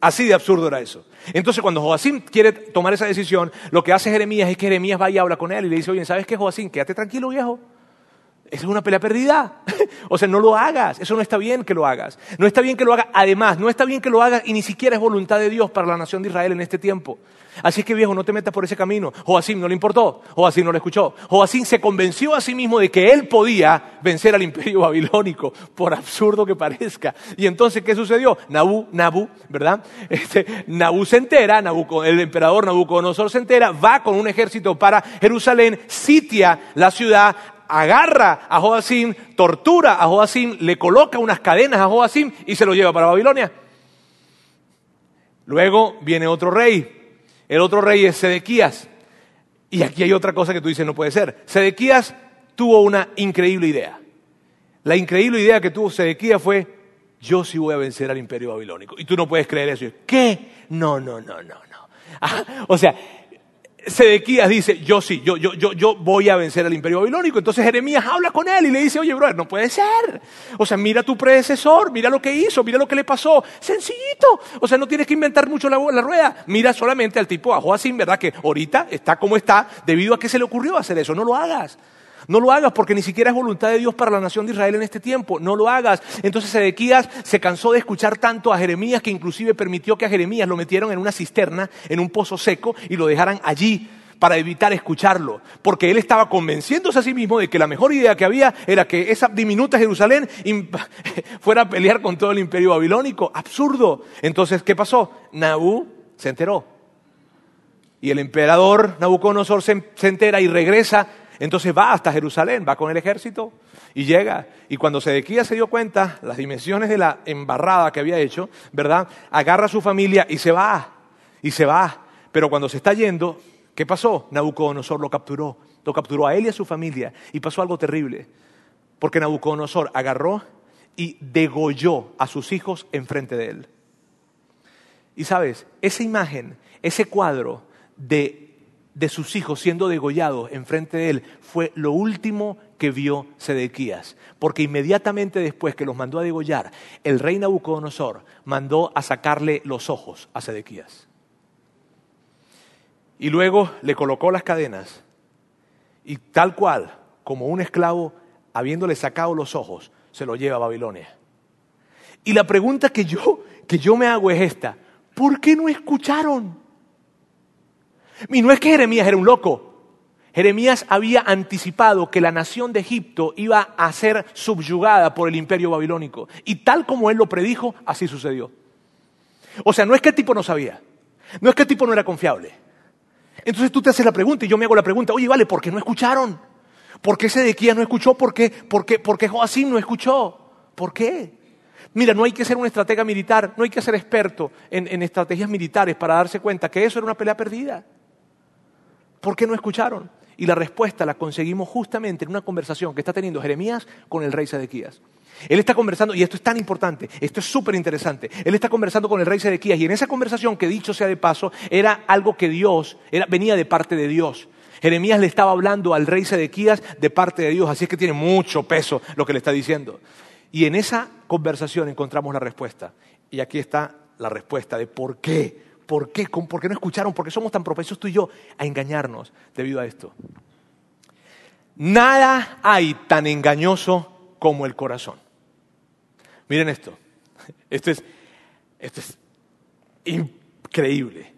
Así de absurdo era eso. Entonces, cuando Joacim quiere tomar esa decisión, lo que hace Jeremías es que Jeremías va y habla con él y le dice, oye, ¿sabes qué, Joacim? Quédate tranquilo, viejo. Es una pelea perdida. o sea, no lo hagas. Eso no está bien que lo hagas. No está bien que lo hagas. Además, no está bien que lo hagas y ni siquiera es voluntad de Dios para la nación de Israel en este tiempo. Así que viejo, no te metas por ese camino. Joacim no le importó, Joacim no le escuchó. Joacim se convenció a sí mismo de que él podía vencer al imperio babilónico, por absurdo que parezca. Y entonces, ¿qué sucedió? Nabu, Nabu, ¿verdad? Este, Nabu se entera, el emperador Nabucodonosor se entera, va con un ejército para Jerusalén, sitia la ciudad, agarra a Joacim, tortura a Joacim, le coloca unas cadenas a Joacim y se lo lleva para Babilonia. Luego viene otro rey, el otro rey es Sedequías. Y aquí hay otra cosa que tú dices, no puede ser. Sedequías tuvo una increíble idea. La increíble idea que tuvo Sedequías fue, yo sí voy a vencer al imperio babilónico. Y tú no puedes creer eso. ¿Qué? No, no, no, no, no. Ah, o sea, Sedequías dice, yo sí, yo, yo, yo, yo voy a vencer al imperio babilónico. Entonces Jeremías habla con él y le dice, oye, brother, no puede ser. O sea, mira a tu predecesor, mira lo que hizo, mira lo que le pasó. Sencillito. O sea, no tienes que inventar mucho la, la rueda. Mira solamente al tipo a Joacín, ¿verdad? Que ahorita está como está debido a que se le ocurrió hacer eso. No lo hagas. No lo hagas porque ni siquiera es voluntad de Dios para la nación de Israel en este tiempo. No lo hagas. Entonces Sedequías se cansó de escuchar tanto a Jeremías que inclusive permitió que a Jeremías lo metieron en una cisterna, en un pozo seco y lo dejaran allí para evitar escucharlo, porque él estaba convenciéndose a sí mismo de que la mejor idea que había era que esa diminuta Jerusalén fuera a pelear con todo el imperio babilónico. Absurdo. Entonces, ¿qué pasó? Nabú se enteró. Y el emperador Nabucodonosor se, se entera y regresa entonces va hasta Jerusalén, va con el ejército y llega. Y cuando Sedequías se dio cuenta las dimensiones de la embarrada que había hecho, ¿verdad? Agarra a su familia y se va. Y se va. Pero cuando se está yendo, ¿qué pasó? Nabucodonosor lo capturó. Lo capturó a él y a su familia. Y pasó algo terrible. Porque Nabucodonosor agarró y degolló a sus hijos enfrente de él. Y sabes, esa imagen, ese cuadro de de sus hijos siendo degollados enfrente de él fue lo último que vio Sedequías. Porque inmediatamente después que los mandó a degollar, el rey Nabucodonosor mandó a sacarle los ojos a Sedequías. Y luego le colocó las cadenas y tal cual, como un esclavo, habiéndole sacado los ojos, se lo lleva a Babilonia. Y la pregunta que yo, que yo me hago es esta, ¿por qué no escucharon? Y no es que Jeremías era un loco. Jeremías había anticipado que la nación de Egipto iba a ser subyugada por el imperio babilónico. Y tal como él lo predijo, así sucedió. O sea, no es que el tipo no sabía. No es que el tipo no era confiable. Entonces tú te haces la pregunta y yo me hago la pregunta, oye, vale, ¿por qué no escucharon? ¿Por qué Sedequías no escuchó? ¿Por qué, por qué, por qué Joacim no escuchó? ¿Por qué? Mira, no hay que ser un estratega militar, no hay que ser experto en estrategias militares para darse cuenta que eso era una pelea perdida. ¿Por qué no escucharon? Y la respuesta la conseguimos justamente en una conversación que está teniendo Jeremías con el rey Sedequías. Él está conversando, y esto es tan importante, esto es súper interesante, él está conversando con el rey Sedequías, y en esa conversación, que dicho sea de paso, era algo que Dios, venía de parte de Dios. Jeremías le estaba hablando al rey Sedequías de parte de Dios, así es que tiene mucho peso lo que le está diciendo. Y en esa conversación encontramos la respuesta. Y aquí está la respuesta de por qué ¿Por qué? ¿Por qué no escucharon? ¿Por qué somos tan propensos tú y yo a engañarnos debido a esto? Nada hay tan engañoso como el corazón. Miren esto. Esto es, esto es increíble.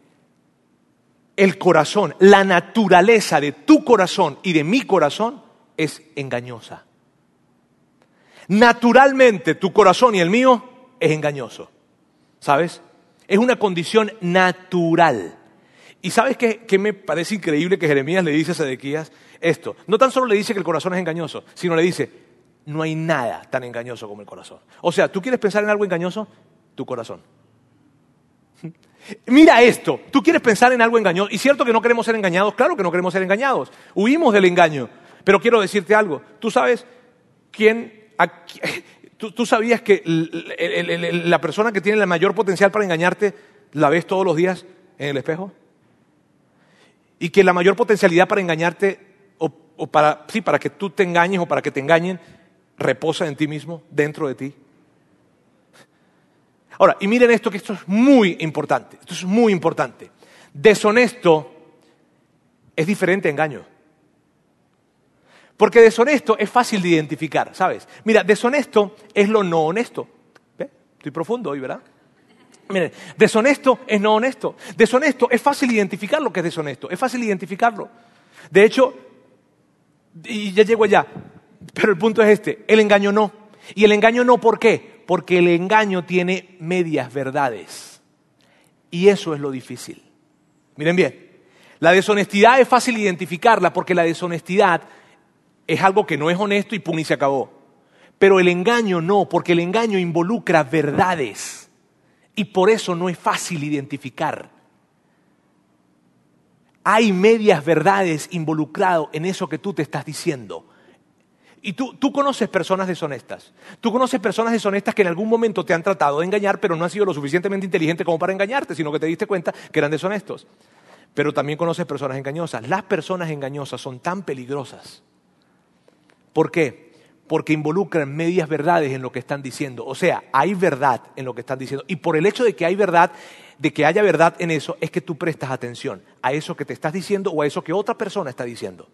El corazón, la naturaleza de tu corazón y de mi corazón es engañosa. Naturalmente tu corazón y el mío es engañoso. ¿Sabes? Es una condición natural. ¿Y sabes qué, me parece increíble que Jeremías le dice a Sedequías esto? No tan solo le dice que el corazón es engañoso, sino le dice, no hay nada tan engañoso como el corazón. O sea, ¿tú quieres pensar en algo engañoso? Tu corazón. Mira esto, tú quieres pensar en algo engañoso. Y cierto que no queremos ser engañados, claro que no queremos ser engañados. Huimos del engaño. Pero quiero decirte algo, tú sabes quién, ¿Tú, sabías que la persona que tiene el mayor potencial para engañarte la ves todos los días en el espejo? Y que la mayor potencialidad para engañarte, o, para, sí, para que tú te engañes o para que te engañen, reposa en ti mismo, dentro de ti. Ahora, y miren esto, que esto es muy importante, esto es muy importante. Deshonesto es diferente a engaño. Porque deshonesto es fácil de identificar, ¿sabes? Mira, deshonesto es lo no honesto. ¿Ve? Estoy profundo hoy, ¿verdad? Miren, deshonesto es no honesto. Deshonesto es fácil identificar lo que es deshonesto. Es fácil identificarlo. De hecho, y ya llego allá, pero el punto es este, el engaño no. Y el engaño no, ¿por qué? Porque el engaño tiene medias verdades. Y eso es lo difícil. Miren bien, la deshonestidad es fácil identificarla porque la deshonestidad es algo que no es honesto y pum y se acabó. Pero el engaño no, porque el engaño involucra verdades y por eso no es fácil identificar. hay medias verdades involucrado en eso que tú te estás diciendo. Y tú, tú, conoces personas deshonestas. Tú conoces personas deshonestas que en algún momento te han tratado de engañar, pero no han sido lo suficientemente inteligente como para engañarte, sino que te diste cuenta que eran deshonestos. Pero también conoces personas engañosas. Las personas engañosas son tan peligrosas. ¿Por qué? Porque involucran medias verdades en lo que están diciendo. O sea, hay verdad en lo que están diciendo. Y por el hecho de que hay verdad, de que haya verdad en eso, es que tú prestas atención a eso que te estás diciendo o a eso que otra persona está diciendo.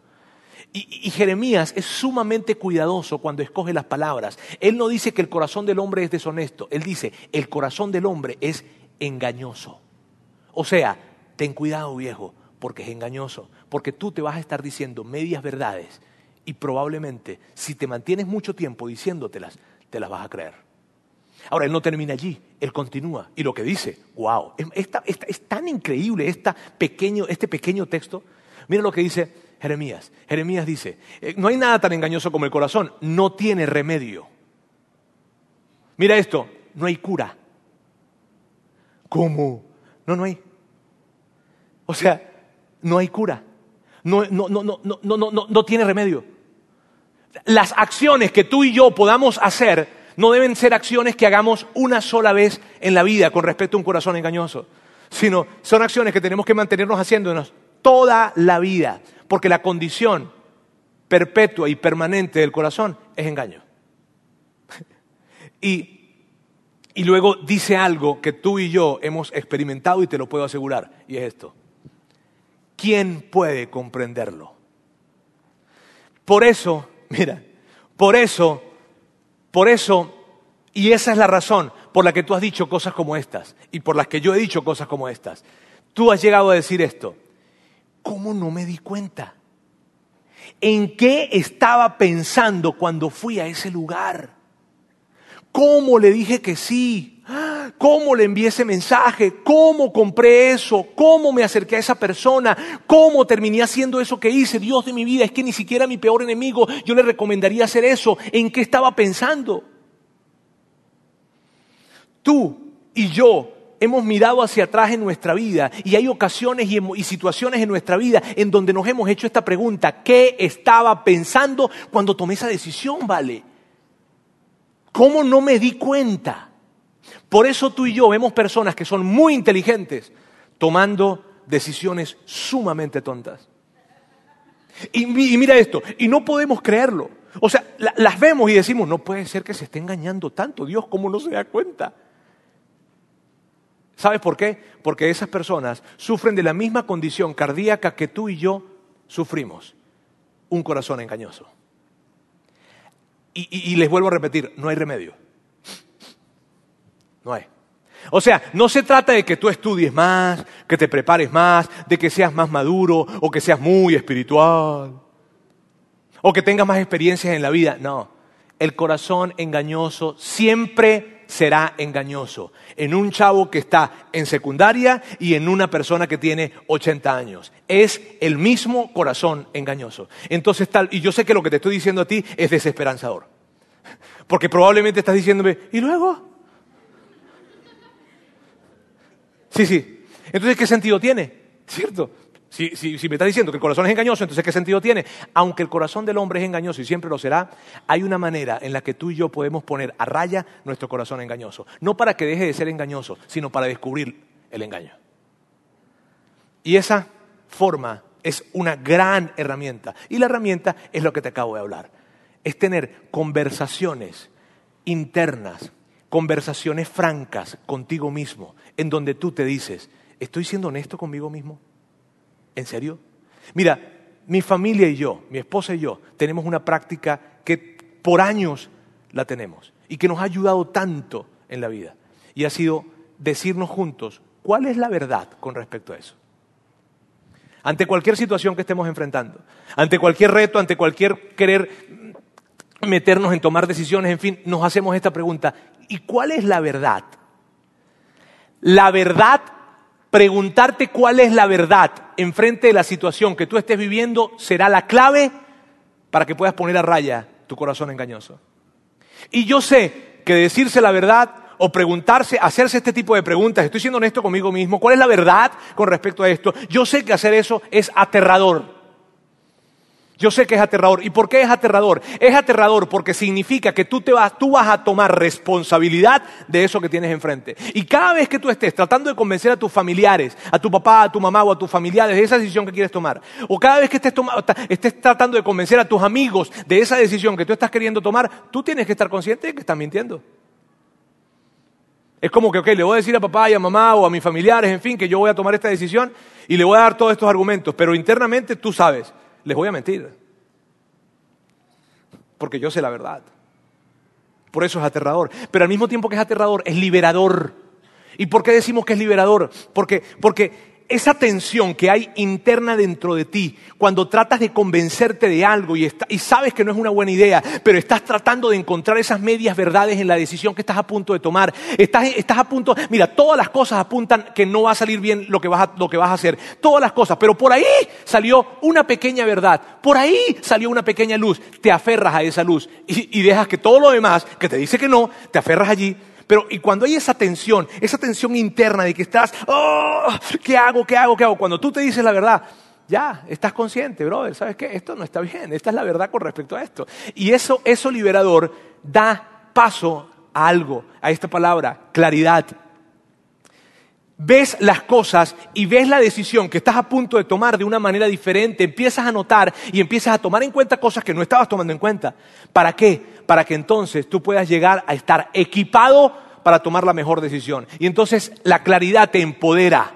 Y, Jeremías es sumamente cuidadoso cuando escoge las palabras. Él no dice que el corazón del hombre es deshonesto, él dice, el corazón del hombre es engañoso. O sea, ten cuidado viejo, porque es engañoso, porque tú te vas a estar diciendo medias verdades y probablemente si te mantienes mucho tiempo diciéndotelas, te las vas a creer. Ahora, él no termina allí, él continúa. Y lo que dice, wow, es, tan increíble este pequeño texto. Mira lo que dice Jeremías. Jeremías dice, eh, no hay nada tan engañoso como el corazón, no tiene remedio. Mira esto, no hay cura. ¿Cómo? No, no hay. O sea, no hay cura. No, no, no, no, no, no, no, no tiene remedio. Las acciones que tú y yo podamos hacer no deben ser acciones que hagamos una sola vez en la vida con respecto a un corazón engañoso, sino son acciones que tenemos que mantenernos haciéndonos toda la vida, porque la condición perpetua y permanente del corazón es engaño. y, y luego dice algo que tú y yo hemos experimentado y te lo puedo asegurar, y es esto. ¿Quién puede comprenderlo? Por eso, mira, por eso por eso, y esa es la razón por la que tú has dicho cosas como estas y por las que yo he dicho cosas como estas. Tú has llegado a decir esto. ¿Cómo no me di cuenta? ¿En qué estaba pensando cuando fui a ese lugar? ¿Cómo le dije que sí? ¿Cómo le envié ese mensaje? ¿Cómo compré eso? ¿Cómo me acerqué a esa persona? ¿Cómo terminé haciendo eso que hice? Dios de mi vida, es que ni siquiera mi peor enemigo yo le recomendaría hacer eso. ¿En qué estaba pensando? Tú y yo hemos mirado hacia atrás en nuestra vida y hay ocasiones y, y, situaciones en nuestra vida en donde nos hemos hecho esta pregunta, ¿qué estaba pensando cuando tomé esa decisión, vale? ¿Cómo no me di cuenta? Por eso tú y yo vemos personas que son muy inteligentes tomando decisiones sumamente tontas. Y, mira esto, y no podemos creerlo. O sea, las vemos y decimos, no puede ser que se esté engañando tanto, Dios, ¿cómo no se da cuenta? ¿Sabes por qué? Porque esas personas sufren de la misma condición cardíaca que tú y yo sufrimos, un corazón engañoso. y les vuelvo a repetir, no hay remedio. No hay. O sea, no se trata de que tú estudies más, que te prepares más, de que seas más maduro o que seas muy espiritual o que tengas más experiencias en la vida. No, el corazón engañoso siempre será engañoso. En un chavo que está en secundaria y en una persona que tiene 80 años. Es el mismo corazón engañoso. Entonces tal, y yo sé que lo que te estoy diciendo a ti es desesperanzador. Porque probablemente estás diciéndome, ¿y luego? Sí, sí. Entonces, ¿qué sentido tiene? ¿Cierto? Si, me está diciendo que el corazón es engañoso, entonces ¿qué sentido tiene? Aunque el corazón del hombre es engañoso y siempre lo será, hay una manera en la que tú y yo podemos poner a raya nuestro corazón engañoso. No para que deje de ser engañoso, sino para descubrir el engaño. Y esa forma es una gran herramienta. Y la herramienta es lo que te acabo de hablar. Es tener conversaciones internas conversaciones francas contigo mismo, en donde tú te dices, ¿estoy siendo honesto conmigo mismo? ¿En serio? Mira, mi familia y yo, mi esposa y yo, tenemos una práctica que por años la tenemos y que nos ha ayudado tanto en la vida. Y ha sido decirnos juntos cuál es la verdad con respecto a eso. Ante cualquier situación que estemos enfrentando, ante cualquier reto, ante cualquier querer meternos en tomar decisiones, en fin, nos hacemos esta pregunta, ¿Y cuál es la verdad? La verdad, preguntarte cuál es la verdad en frente de la situación que tú estés viviendo será la clave para que puedas poner a raya tu corazón engañoso. Y yo sé que decirse la verdad o preguntarse, hacerse este tipo de preguntas, estoy siendo honesto conmigo mismo, ¿cuál es la verdad con respecto a esto? Yo sé que hacer eso es aterrador. Yo sé que es aterrador. ¿Y por qué es aterrador? Es aterrador porque significa que tú, te vas, tú vas a tomar responsabilidad de eso que tienes enfrente. Y cada vez que tú estés tratando de convencer a tus familiares, a tu papá, a tu mamá o a tus familiares de esa decisión que quieres tomar, o cada vez que estés, estés tratando de convencer a tus amigos de esa decisión que tú estás queriendo tomar, tú tienes que estar consciente de que estás mintiendo. Es como que, ok, le voy a decir a papá y a mamá o a mis familiares, en fin, que yo voy a tomar esta decisión y le voy a dar todos estos argumentos, pero internamente tú sabes les voy a mentir. Porque yo sé la verdad. Por eso es aterrador. Pero al mismo tiempo que es aterrador, es liberador. ¿Y por qué decimos que es liberador? Porque, porque esa tensión que hay interna dentro de ti, cuando tratas de convencerte de algo y, sabes que no es una buena idea, pero estás tratando de encontrar esas medias verdades en la decisión que estás a punto de tomar, estás, a punto, mira, todas las cosas apuntan que no va a salir bien lo que, vas a, hacer, todas las cosas, pero por ahí salió una pequeña verdad, por ahí salió una pequeña luz, te aferras a esa luz y dejas que todo lo demás, que te dice que no, te aferras allí pero y cuando hay esa tensión, esa tensión interna de que estás, oh, ¿qué hago? ¿Qué hago? ¿Qué hago? Cuando tú te dices la verdad, ya, estás consciente, brother, ¿sabes qué? Esto no está bien, esta es la verdad con respecto a esto. Y eso, eso liberador da paso a algo, a esta palabra, claridad. Ves las cosas y ves la decisión que estás a punto de tomar de una manera diferente, empiezas a notar y empiezas a tomar en cuenta cosas que no estabas tomando en cuenta. ¿Para qué? Para que entonces tú puedas llegar a estar equipado para tomar la mejor decisión. Y entonces la claridad te empodera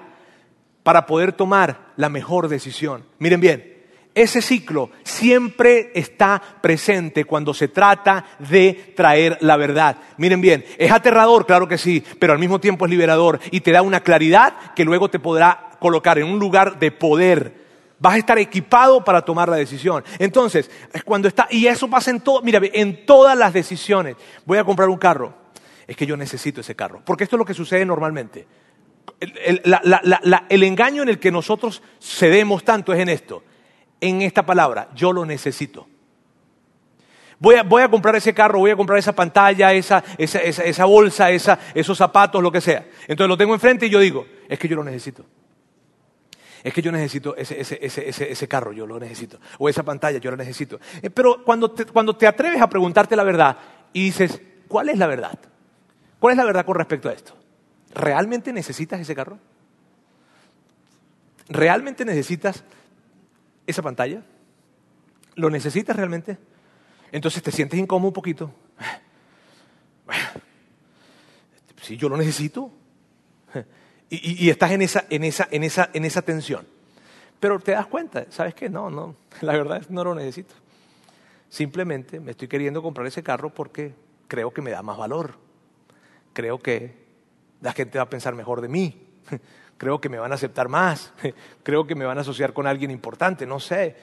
para poder tomar la mejor decisión. Miren bien, ese ciclo siempre está presente cuando se trata de traer la verdad. Miren bien, es aterrador, claro que sí, pero al mismo tiempo es liberador y te da una claridad que luego te podrá colocar en un lugar de poder. Vas a estar equipado para tomar la decisión. Entonces, cuando está, y eso pasa en todo, mira, en todas las decisiones. Voy a comprar un carro es que yo necesito ese carro. Porque esto es lo que sucede normalmente. El, engaño en el que nosotros cedemos tanto es en esto, en esta palabra, yo lo necesito. Voy a, comprar ese carro, voy a comprar esa pantalla, esa, bolsa, esos zapatos, lo que sea. Entonces lo tengo enfrente y yo digo, es que yo lo necesito. Es que yo necesito ese, carro, yo lo necesito. O esa pantalla, yo lo necesito. Eh, pero cuando te atreves a preguntarte la verdad y dices, ¿cuál es la verdad? ¿Cuál es la verdad con respecto a esto? ¿Realmente necesitas ese carro? ¿Realmente necesitas esa pantalla? ¿Lo necesitas realmente? Entonces te sientes incómodo un poquito. Si yo lo necesito. Y, estás en esa, en, esa, en, esa, en esa tensión. Pero te das cuenta, ¿sabes qué? No, no, la verdad es que no lo necesito. Simplemente me estoy queriendo comprar ese carro porque creo que me da más valor creo que la gente va a pensar mejor de mí, creo que me van a aceptar más, creo que me van a asociar con alguien importante, no sé.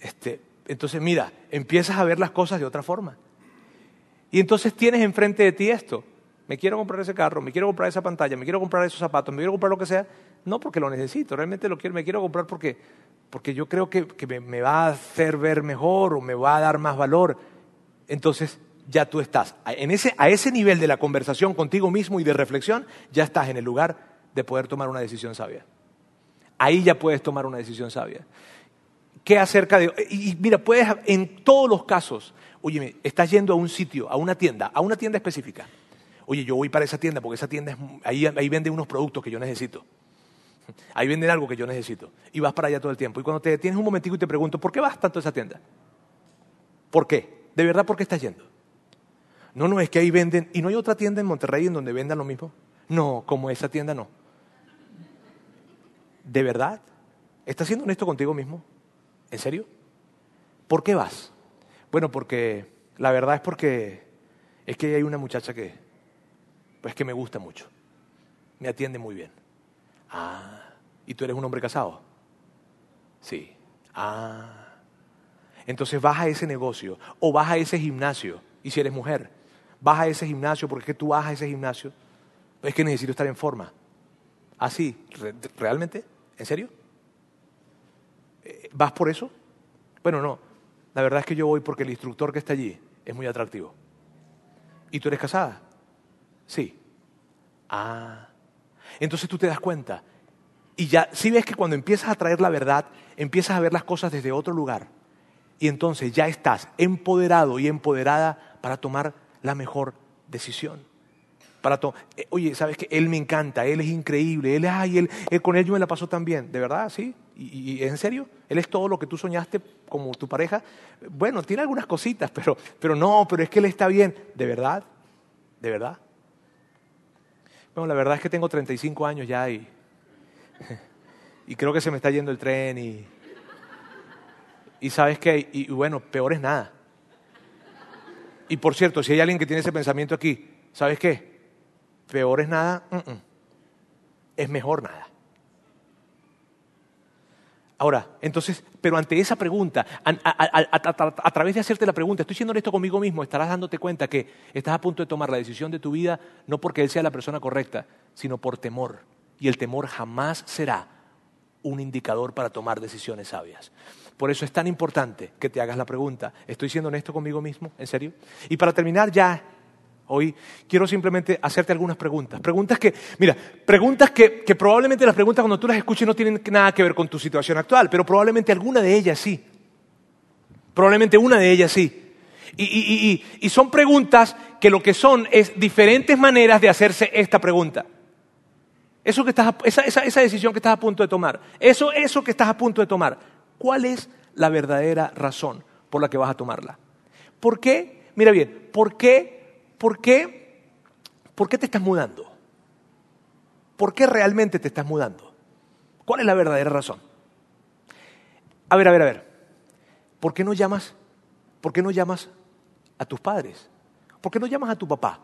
Este, entonces, mira, empiezas a ver las cosas de otra forma. Y entonces tienes enfrente de ti esto. Me quiero comprar ese carro, me quiero comprar esa pantalla, me quiero comprar esos zapatos, me quiero comprar lo que sea. No porque lo necesito, realmente lo quiero, me quiero comprar porque, porque yo creo que, me va a hacer ver mejor o me va a dar más valor. Entonces, ya tú estás. En ese, a ese nivel de la conversación contigo mismo y de reflexión, ya estás en el lugar de poder tomar una decisión sabia. Ahí ya puedes tomar una decisión sabia. ¿Qué acerca de.? Y, mira, puedes, en todos los casos, oye, estás yendo a un sitio, a una tienda, a una tienda específica. Oye, yo voy para esa tienda porque esa tienda es, ahí, ahí venden unos productos que yo necesito. Ahí venden algo que yo necesito. Y vas para allá todo el tiempo. Y cuando te detienes un momentico y te pregunto, ¿por qué vas tanto a esa tienda? ¿Por qué? ¿De verdad por qué estás yendo? No, no, es que ahí venden. ¿Y no hay otra tienda en Monterrey en donde vendan lo mismo? No, como esa tienda no. ¿De verdad? ¿Estás siendo honesto contigo mismo? ¿En serio? ¿Por qué vas? Bueno, porque la verdad es porque es que hay una muchacha que, pues que me gusta mucho. Me atiende muy bien. Ah, ¿y tú eres un hombre casado? Sí. Ah. Entonces vas a ese negocio o vas a ese gimnasio y si eres mujer vas a ese gimnasio porque tú vas a ese gimnasio, es que necesito estar en forma. ¿Ah, ¿realmente? ¿En serio? Eh, ¿Vas por eso? Bueno, no. La verdad es que yo voy porque el instructor que está allí es muy atractivo. ¿Y tú eres casada? Sí. Ah. Entonces tú te das cuenta. Y ya, si ves que cuando empiezas a traer la verdad, empiezas a ver las cosas desde otro lugar. Y entonces ya estás empoderado y empoderada para tomar la mejor decisión. Para eh, Oye, ¿sabes qué? Él me encanta, él es increíble, él, ay, con él yo me la pasó tan bien. ¿De verdad? ¿Sí? ¿Y, en serio? ¿Él es todo lo que tú soñaste como tu pareja? Bueno, tiene algunas cositas, pero, pero no, pero es que él está bien. ¿De verdad? ¿De verdad? Bueno, la verdad es que tengo 35 años ya y, y creo que se me está yendo el tren y, y sabes qué, y, bueno, peor es nada. Y por cierto, si hay alguien que tiene ese pensamiento aquí, ¿sabes qué? Peor es nada, es mejor nada. Ahora, entonces, pero ante esa pregunta, a, través de hacerte la pregunta, estoy siendo esto conmigo mismo, estarás dándote cuenta que estás a punto de tomar la decisión de tu vida no porque Él sea la persona correcta, sino por temor. Y el temor jamás será un indicador para tomar decisiones sabias. Por eso es tan importante que te hagas la pregunta, ¿estoy siendo honesto conmigo mismo? ¿En serio? Y para terminar ya, hoy quiero simplemente hacerte algunas preguntas. Preguntas que, mira, preguntas que, probablemente las preguntas cuando tú las escuches no tienen nada que ver con tu situación actual, pero probablemente alguna de ellas sí. Probablemente una de ellas sí. Y, son preguntas que lo que son es diferentes maneras de hacerse esta pregunta. Eso que estás, esa, esa, decisión que estás a punto de tomar, eso, eso que estás a punto de tomar, ¿cuál es la verdadera razón por la que vas a tomarla? ¿Por qué? Mira bien, ¿por qué? ¿Por qué? ¿Por qué te estás mudando? ¿Por qué realmente te estás mudando? ¿Cuál es la verdadera razón? A ver, a ver, a ver. ¿Por qué no llamas? ¿Por qué no llamas a tus padres? ¿Por qué no llamas a tu papá?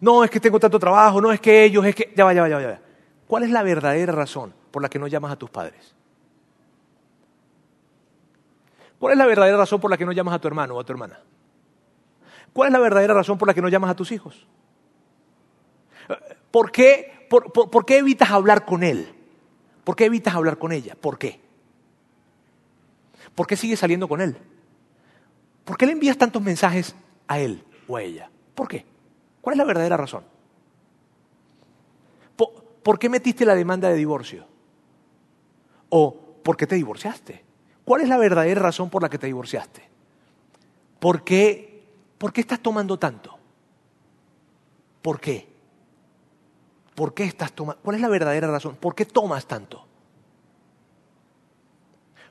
No, es que tengo tanto trabajo, no es que ellos, es que... Ya va, ya va, ya va. Ya va. ¿Cuál es la verdadera razón por la que no llamas a tus padres? ¿Cuál es la verdadera razón por la que no llamas a tu hermano o a tu hermana? ¿Cuál es la verdadera razón por la que no llamas a tus hijos? ¿Por qué, por, qué evitas hablar con él? ¿Por qué evitas hablar con ella? ¿Por qué? ¿Por qué sigues saliendo con él? ¿Por qué le envías tantos mensajes a él o a ella? ¿Por qué? ¿Cuál es la verdadera razón? ¿Por, qué metiste la demanda de divorcio? ¿O por qué te divorciaste? ¿Cuál es la verdadera razón por la que te divorciaste? ¿Por qué, por qué estás tomando tanto? ¿Por qué? ¿Por qué estás tomando? ¿Cuál es la verdadera razón? ¿Por qué tomas tanto?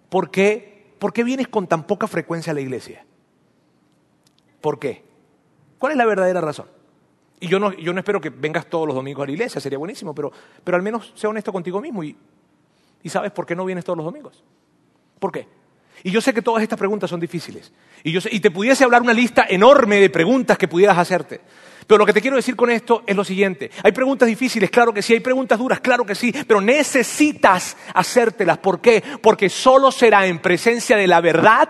¿Por qué, ¿Por qué vienes con tan poca frecuencia a la iglesia? ¿Por qué? ¿Cuál es la verdadera razón? Y yo no, yo no espero que vengas todos los domingos a la iglesia, sería buenísimo, pero, pero al menos sea honesto contigo mismo y, y sabes por qué no vienes todos los domingos. ¿Por qué? Y yo sé que todas estas preguntas son difíciles. Y, yo y te pudiese hablar una lista enorme de preguntas que pudieras hacerte. Pero lo que te quiero decir con esto es lo siguiente. Hay preguntas difíciles, claro que sí. Hay preguntas duras, claro que sí. Pero necesitas hacértelas. ¿Por qué? Porque solo será en presencia de la verdad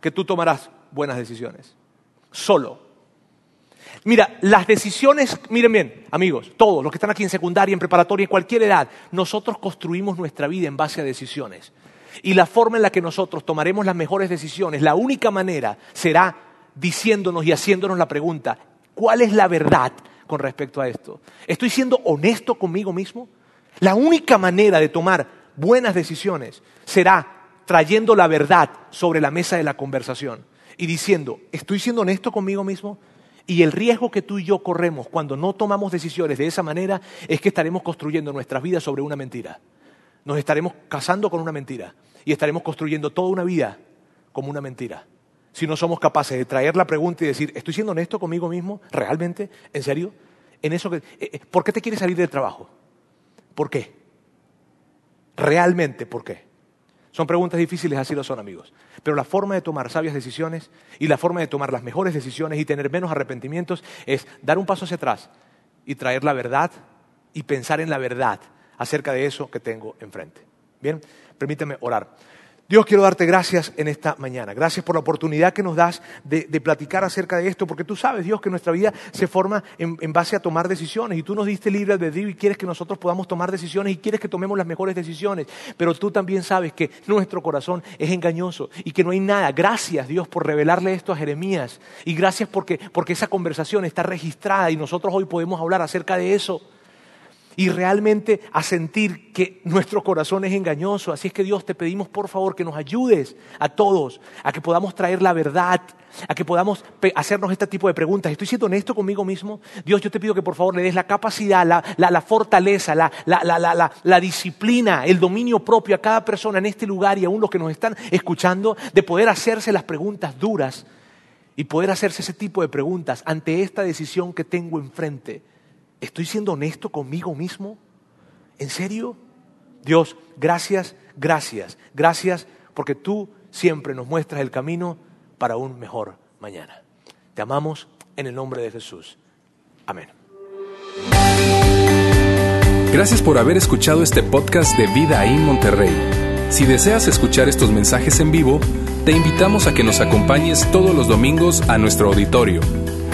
que tú tomarás buenas decisiones. Solo. Mira, las decisiones, miren bien, amigos, todos los que están aquí en secundaria, en preparatoria, en cualquier edad, nosotros construimos nuestra vida en base a decisiones. Y la forma en la que nosotros tomaremos las mejores decisiones, la única manera será diciéndonos y haciéndonos la pregunta, ¿cuál es la verdad con respecto a esto? ¿Estoy siendo honesto conmigo mismo? La única manera de tomar buenas decisiones será trayendo la verdad sobre la mesa de la conversación y diciendo, ¿estoy siendo honesto conmigo mismo? Y el riesgo que tú y yo corremos cuando no tomamos decisiones de esa manera es que estaremos construyendo nuestras vidas sobre una mentira. Nos estaremos casando con una mentira y estaremos construyendo toda una vida como una mentira. Si no somos capaces de traer la pregunta y decir, ¿estoy siendo honesto conmigo mismo? ¿Realmente? ¿En serio? ¿En eso que, eh, eh, ¿Por qué te quieres salir del trabajo? ¿Por qué? ¿Realmente por qué? Son preguntas difíciles, así lo son amigos. Pero la forma de tomar sabias decisiones y la forma de tomar las mejores decisiones y tener menos arrepentimientos es dar un paso hacia atrás y traer la verdad y pensar en la verdad acerca de eso que tengo enfrente. Bien, permíteme orar. Dios, quiero darte gracias en esta mañana. Gracias por la oportunidad que nos das de, platicar acerca de esto, porque tú sabes, Dios, que nuestra vida se forma en, base a tomar decisiones y tú nos diste libre de Dios y quieres que nosotros podamos tomar decisiones y quieres que tomemos las mejores decisiones, pero tú también sabes que nuestro corazón es engañoso y que no hay nada. Gracias, Dios, por revelarle esto a Jeremías y gracias porque, porque esa conversación está registrada y nosotros hoy podemos hablar acerca de eso. Y realmente a sentir que nuestro corazón es engañoso. Así es que Dios te pedimos por favor que nos ayudes a todos a que podamos traer la verdad, a que podamos hacernos este tipo de preguntas. ¿Estoy siendo honesto conmigo mismo? Dios, yo te pido que por favor le des la capacidad, la, fortaleza, la, la disciplina, el dominio propio a cada persona en este lugar y aún los que nos están escuchando de poder hacerse las preguntas duras y poder hacerse ese tipo de preguntas ante esta decisión que tengo enfrente ¿Estoy siendo honesto conmigo mismo? ¿En serio? Dios, gracias, gracias, gracias porque tú siempre nos muestras el camino para un mejor mañana. Te amamos en el nombre de Jesús. Amén. Gracias por haber escuchado este podcast de Vida en Monterrey. Si deseas escuchar estos mensajes en vivo, te invitamos a que nos acompañes todos los domingos a nuestro auditorio